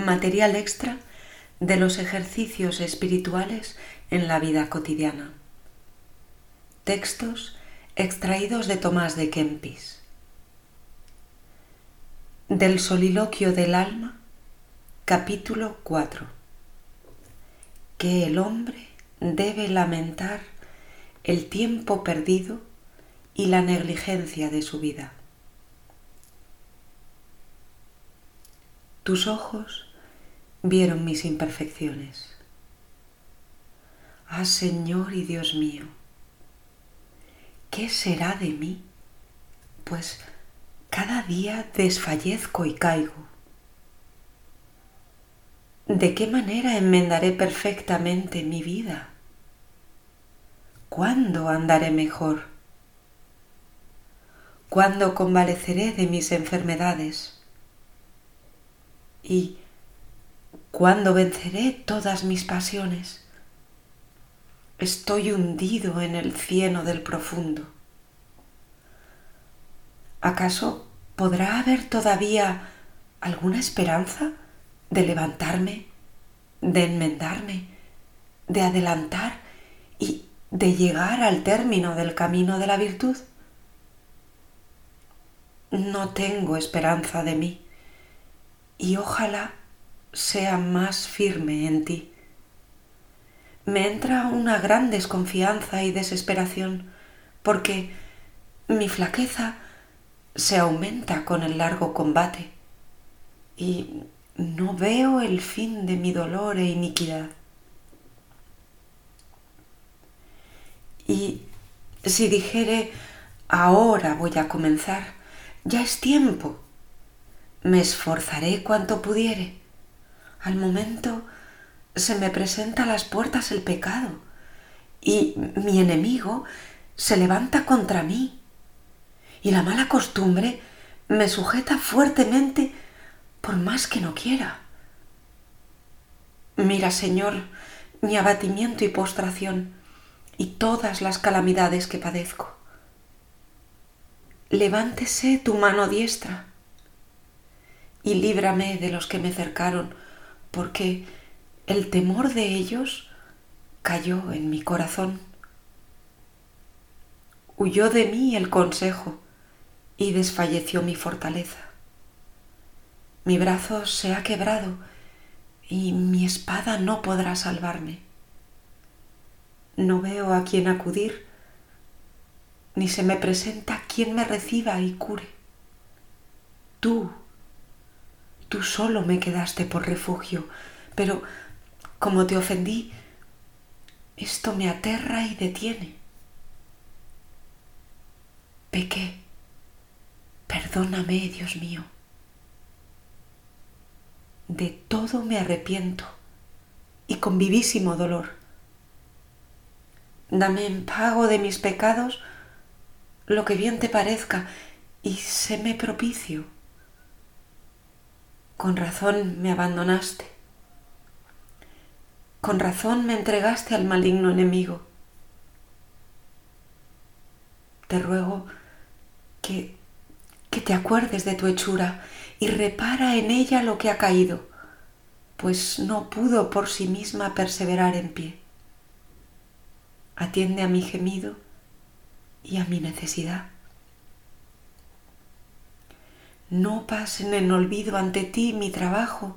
material extra de los ejercicios espirituales en la vida cotidiana. Textos extraídos de Tomás de Kempis. Del soliloquio del alma, capítulo 4. Que el hombre debe lamentar el tiempo perdido y la negligencia de su vida. Tus ojos vieron mis imperfecciones. Ah, Señor y Dios mío, ¿qué será de mí? Pues cada día desfallezco y caigo. ¿De qué manera enmendaré perfectamente mi vida? ¿Cuándo andaré mejor? ¿Cuándo convaleceré de mis enfermedades? ¿Y cuándo venceré todas mis pasiones? Estoy hundido en el cieno del profundo. ¿Acaso podrá haber todavía alguna esperanza de levantarme, de enmendarme, de adelantar y de llegar al término del camino de la virtud? No tengo esperanza de mí y ojalá sea más firme en ti. Me entra una gran desconfianza y desesperación porque mi flaqueza se aumenta con el largo combate y no veo el fin de mi dolor e iniquidad. Y si dijere, ahora voy a comenzar, ya es tiempo, me esforzaré cuanto pudiere. Al momento se me presenta a las puertas el pecado y mi enemigo se levanta contra mí y la mala costumbre me sujeta fuertemente por más que no quiera. Mira, Señor, mi abatimiento y postración y todas las calamidades que padezco. Levántese tu mano diestra y líbrame de los que me cercaron, porque el temor de ellos cayó en mi corazón. Huyó de mí el consejo y desfalleció mi fortaleza. Mi brazo se ha quebrado y mi espada no podrá salvarme. No veo a quien acudir, ni se me presenta quien me reciba y cure. Tú, Tú solo me quedaste por refugio, pero como te ofendí, esto me aterra y detiene. Pequé. Perdóname, Dios mío. De todo me arrepiento y con vivísimo dolor. Dame en pago de mis pecados lo que bien te parezca y séme propicio con razón me abandonaste. Con razón me entregaste al maligno enemigo. Te ruego que, que te acuerdes de tu hechura y repara en ella lo que ha caído, pues no pudo por sí misma perseverar en pie. Atiende a mi gemido y a mi necesidad no pasen en olvido ante ti mi trabajo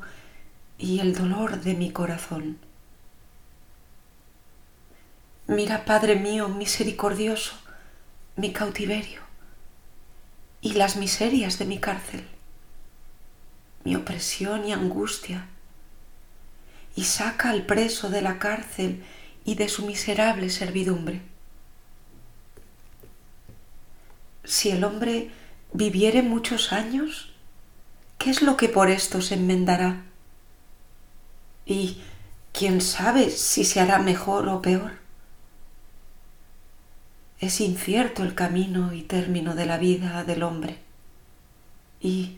y el dolor de mi corazón. Mira, Padre mío, misericordioso, mi cautiverio y las miserias de mi cárcel, mi opresión y angustia, y saca al preso de la cárcel y de su miserable servidumbre. Si el hombre viviere muchos años, ¿qué es lo que por esto se enmendará? Y quién sabe si se hará mejor o peor. Es incierto el camino y término de la vida del hombre, y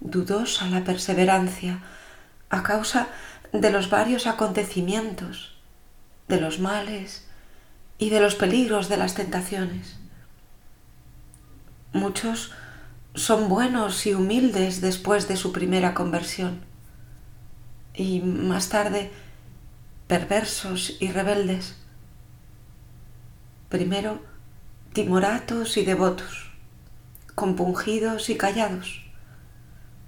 dudosa la perseverancia a causa de los varios acontecimientos, de los males y de los peligros de las tentaciones. Muchos son buenos y humildes después de su primera conversión, y más tarde perversos y rebeldes. Primero timoratos y devotos, compungidos y callados,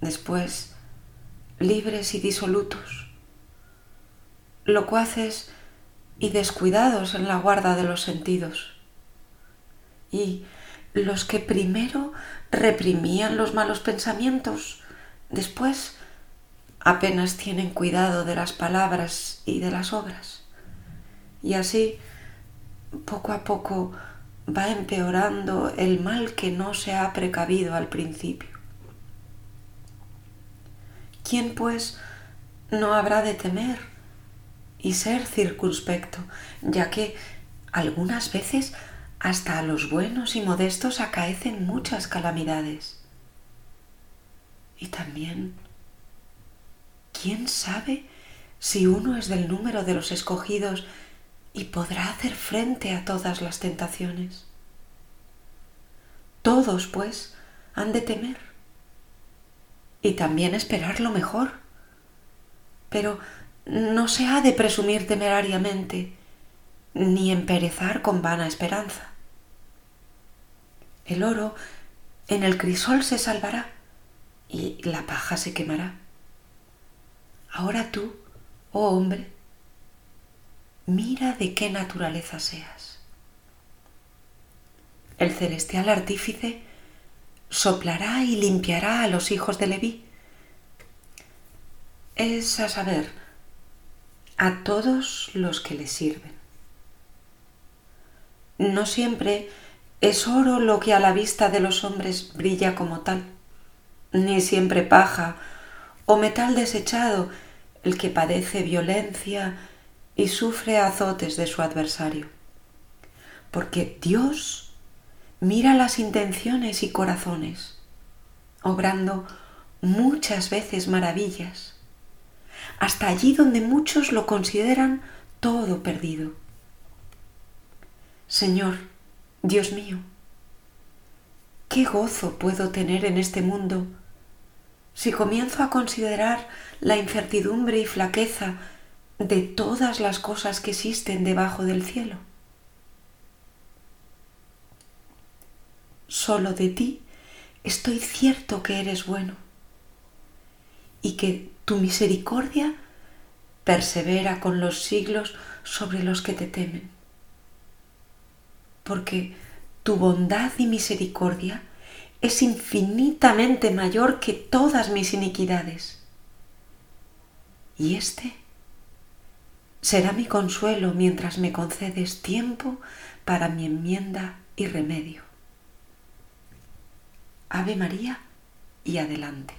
después libres y disolutos, locuaces y descuidados en la guarda de los sentidos, y los que primero reprimían los malos pensamientos, después apenas tienen cuidado de las palabras y de las obras. Y así, poco a poco, va empeorando el mal que no se ha precavido al principio. ¿Quién, pues, no habrá de temer y ser circunspecto, ya que algunas veces hasta a los buenos y modestos acaecen muchas calamidades. Y también, ¿quién sabe si uno es del número de los escogidos y podrá hacer frente a todas las tentaciones? Todos, pues, han de temer y también esperar lo mejor. Pero no se ha de presumir temerariamente, ni emperezar con vana esperanza. El oro en el crisol se salvará y la paja se quemará. Ahora tú, oh hombre, mira de qué naturaleza seas. El celestial artífice soplará y limpiará a los hijos de Leví. Es a saber, a todos los que le sirven. No siempre es oro lo que a la vista de los hombres brilla como tal, ni siempre paja o metal desechado el que padece violencia y sufre azotes de su adversario. Porque Dios mira las intenciones y corazones, obrando muchas veces maravillas, hasta allí donde muchos lo consideran todo perdido. Señor, Dios mío, ¿qué gozo puedo tener en este mundo si comienzo a considerar la incertidumbre y flaqueza de todas las cosas que existen debajo del cielo? Solo de ti estoy cierto que eres bueno y que tu misericordia persevera con los siglos sobre los que te temen porque tu bondad y misericordia es infinitamente mayor que todas mis iniquidades. Y este será mi consuelo mientras me concedes tiempo para mi enmienda y remedio. Ave María y adelante.